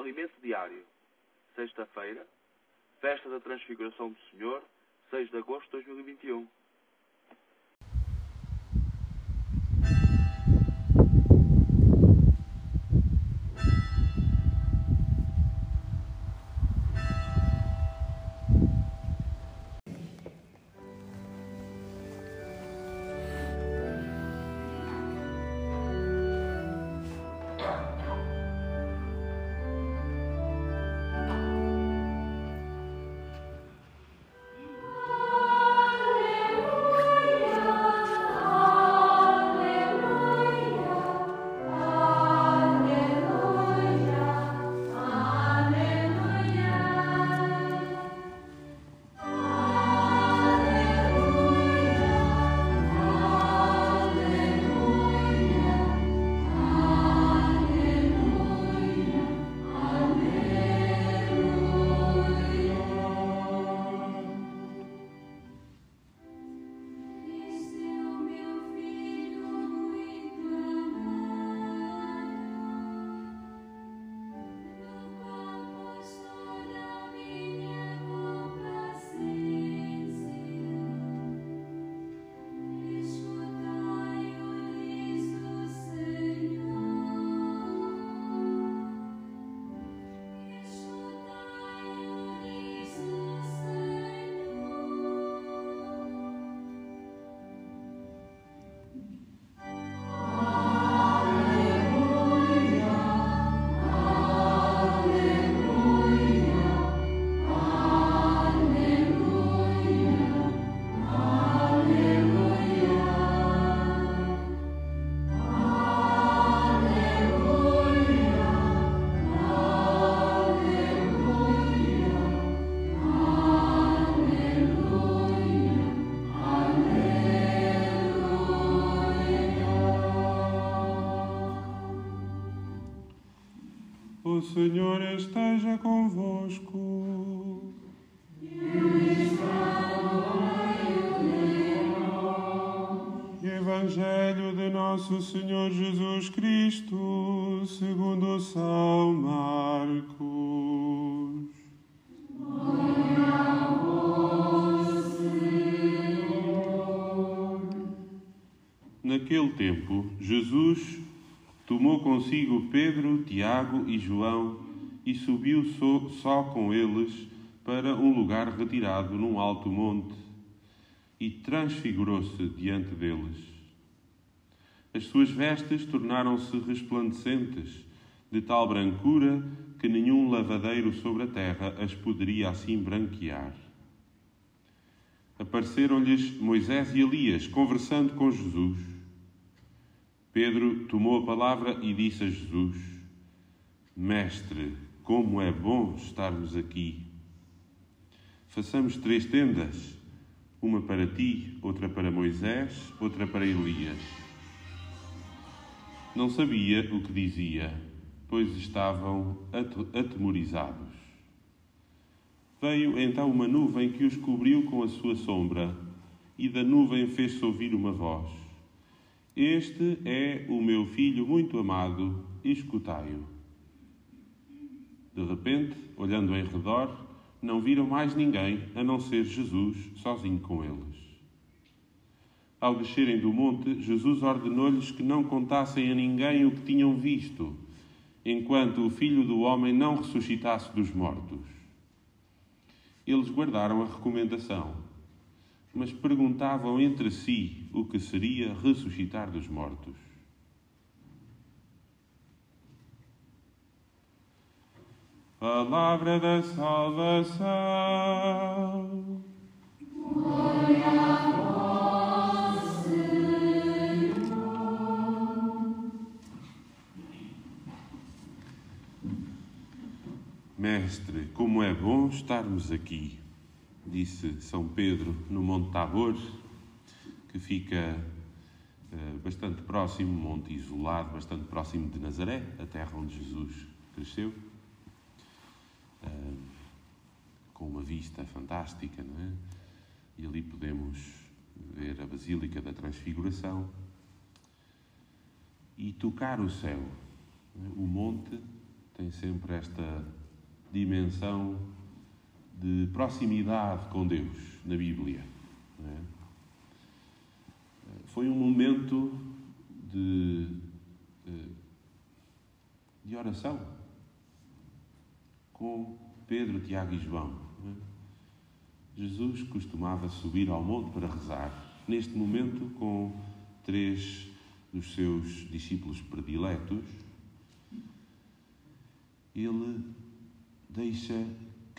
Alimento diário. Sexta-feira, Festa da Transfiguração do Senhor, 6 de agosto de 2021. Senhor esteja convosco. Evangelho de Nosso Senhor Jesus Cristo, segundo São Marcos. Naquele tempo, Jesus tomou consigo Pedro, Tiago e João e subiu só, só com eles para um lugar retirado num alto monte e transfigurou-se diante deles. As suas vestes tornaram-se resplandecentes, de tal brancura que nenhum lavadeiro sobre a terra as poderia assim branquear. Apareceram-lhes Moisés e Elias conversando com Jesus. Pedro tomou a palavra e disse a Jesus: Mestre, como é bom estarmos aqui. Façamos três tendas, uma para ti, outra para Moisés, outra para Elias. Não sabia o que dizia, pois estavam atemorizados. Veio então uma nuvem que os cobriu com a sua sombra, e da nuvem fez-se ouvir uma voz. Este é o meu filho muito amado, escutai-o. De repente, olhando em redor, não viram mais ninguém a não ser Jesus sozinho com eles. Ao descerem do monte, Jesus ordenou-lhes que não contassem a ninguém o que tinham visto, enquanto o filho do homem não ressuscitasse dos mortos. Eles guardaram a recomendação, mas perguntavam entre si o que seria ressuscitar dos mortos. Palavra da salvação. Mestre, como é bom estarmos aqui, disse São Pedro no Monte Tabor, que fica eh, bastante próximo, monte isolado, bastante próximo de Nazaré, a terra onde Jesus cresceu, eh, com uma vista fantástica, não é? E ali podemos ver a Basílica da Transfiguração e tocar o céu. é? O monte tem sempre esta dimensão de proximidade com Deus na Bíblia. É? Foi um momento de, de oração com Pedro, Tiago e João. É? Jesus costumava subir ao monte para rezar, neste momento com três dos seus discípulos prediletos, ele deixa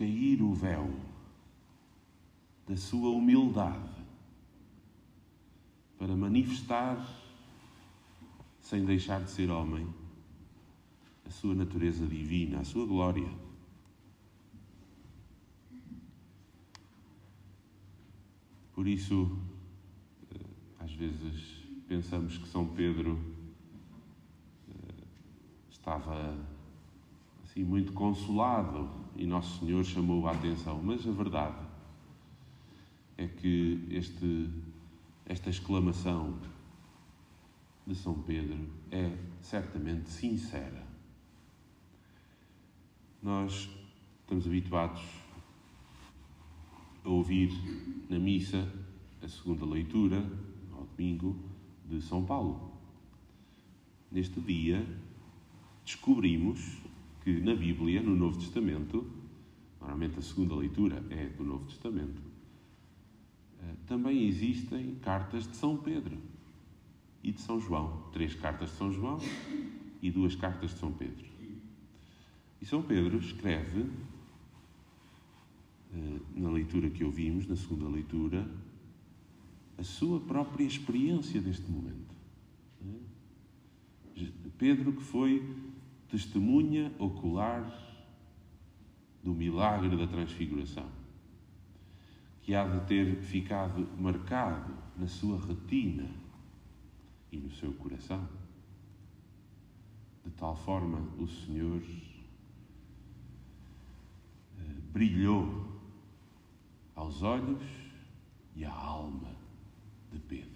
cair o véu da sua humildade para manifestar, sem deixar de ser homem, a sua natureza divina, a sua glória. Por isso, eh, às vezes pensamos que São Pedro eh, estava muito consolado e Nosso Senhor chamou a atenção, mas a verdade é que este, esta exclamação de São Pedro é certamente sincera. Nós estamos habituados a ouvir na missa a segunda leitura, ao domingo, de São Paulo. Neste dia, descobrimos que na Bíblia, no Novo Testamento, normalmente a segunda leitura é do Novo Testamento, eh, também existem cartas de São Pedro e de São João. Três cartas de São João e duas cartas de São Pedro. E São Pedro escreve, eh, na leitura que ouvimos, na segunda leitura, a sua própria experiência deste momento. Eh, Pedro, que foi testemunha ocular do milagre da transfiguração, que há de ter ficado marcado na sua retina e no seu coração. De tal forma o Senhor eh, brilhou aos olhos e à alma de Pedro.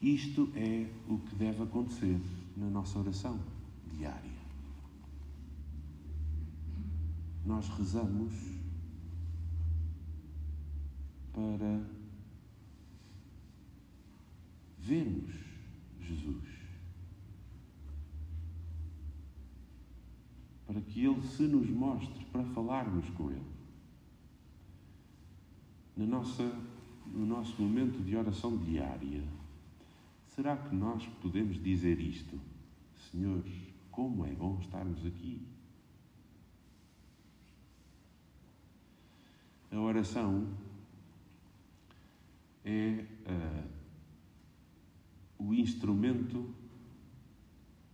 Isto é o que deve acontecer na nossa oração diária. Nós rezamos para vermos Jesus, para que Ele se nos mostre, para falarmos com Ele. Na nossa, no nosso momento de oração diária, será que nós podemos dizer isto? Senhor, como é bom estarmos aqui. A oração é uh, o instrumento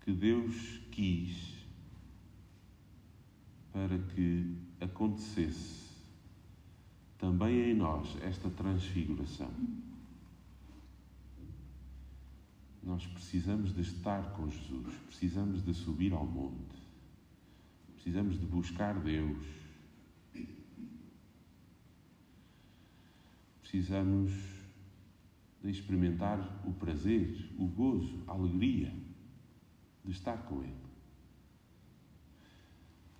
que Deus quis para que acontecesse também em nós esta transfiguração. Nós precisamos de estar com Jesus, precisamos de subir ao monte, precisamos de buscar Deus, precisamos de experimentar o prazer, o gozo, a alegria de estar com Ele.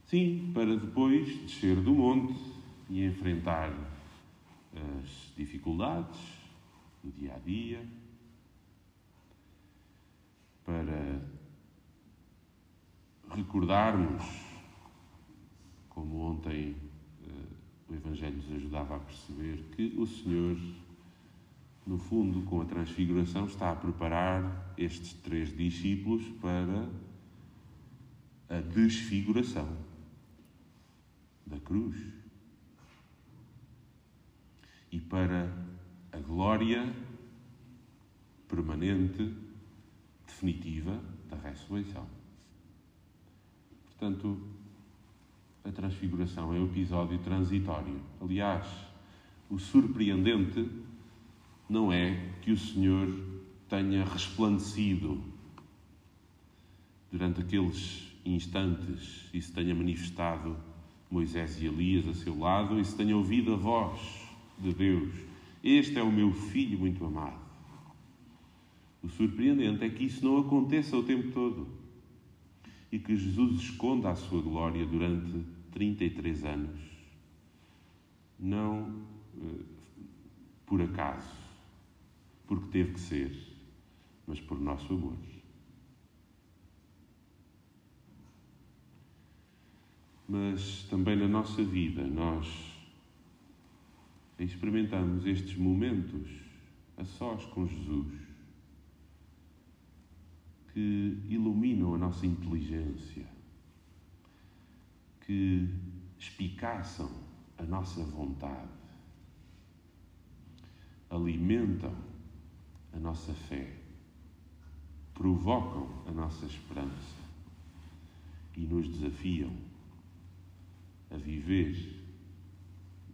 Sim, para depois descer do monte e enfrentar as dificuldades do dia a dia para recordarmos, como ontem uh, o Evangelho nos ajudava a perceber, que o Senhor, no fundo, com a transfiguração, está a preparar estes três discípulos para a desfiguração da cruz e para a glória permanente definitiva da ressurreição. Portanto, a transfiguração é um episódio transitório. Aliás, o surpreendente não é que o Senhor tenha resplandecido durante aqueles instantes e se tenha manifestado Moisés e Elias a seu lado e se tenha ouvido a voz de Deus: Este é o meu filho muito amado. O surpreendente é que isso não aconteça o tempo todo. e que Jesus esconda a sua glória durante 33 anos. Não eh, por acaso, porque teve que ser, mas por nosso amor. Mas também na nossa vida nós experimentamos estes momentos a sós com Jesus que iluminam a nossa inteligência, que espicaçam a nossa vontade, alimentam a nossa fé, provocam a nossa esperança e nos desafiam a viver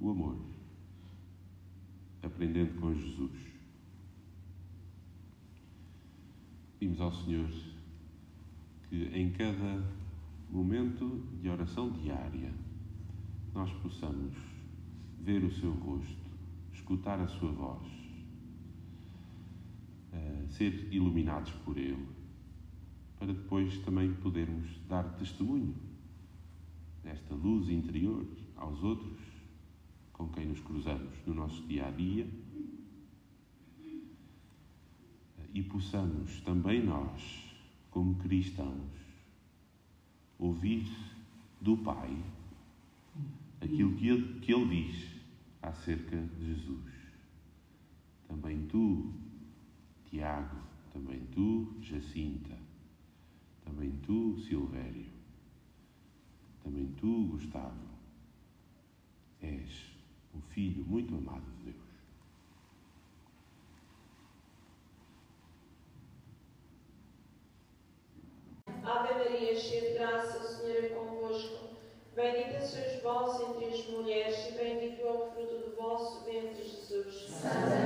o amor, aprendendo com Jesus. Pedimos ao Senhor que em cada momento de oração diária nós possamos ver o seu rosto, escutar a sua voz, eh, ser iluminados por Ele, para depois também podermos dar testemunho desta luz interior aos outros com quem nos cruzamos no nosso dia a dia e possamos também nós, como cristãos, ouvir do Pai aquilo que ele, que ele diz acerca de Jesus. Também tu, Tiago, também tu, Jacinta, também tu, Silvério, também tu, Gustavo, és um filho muito amado de Deus. Santa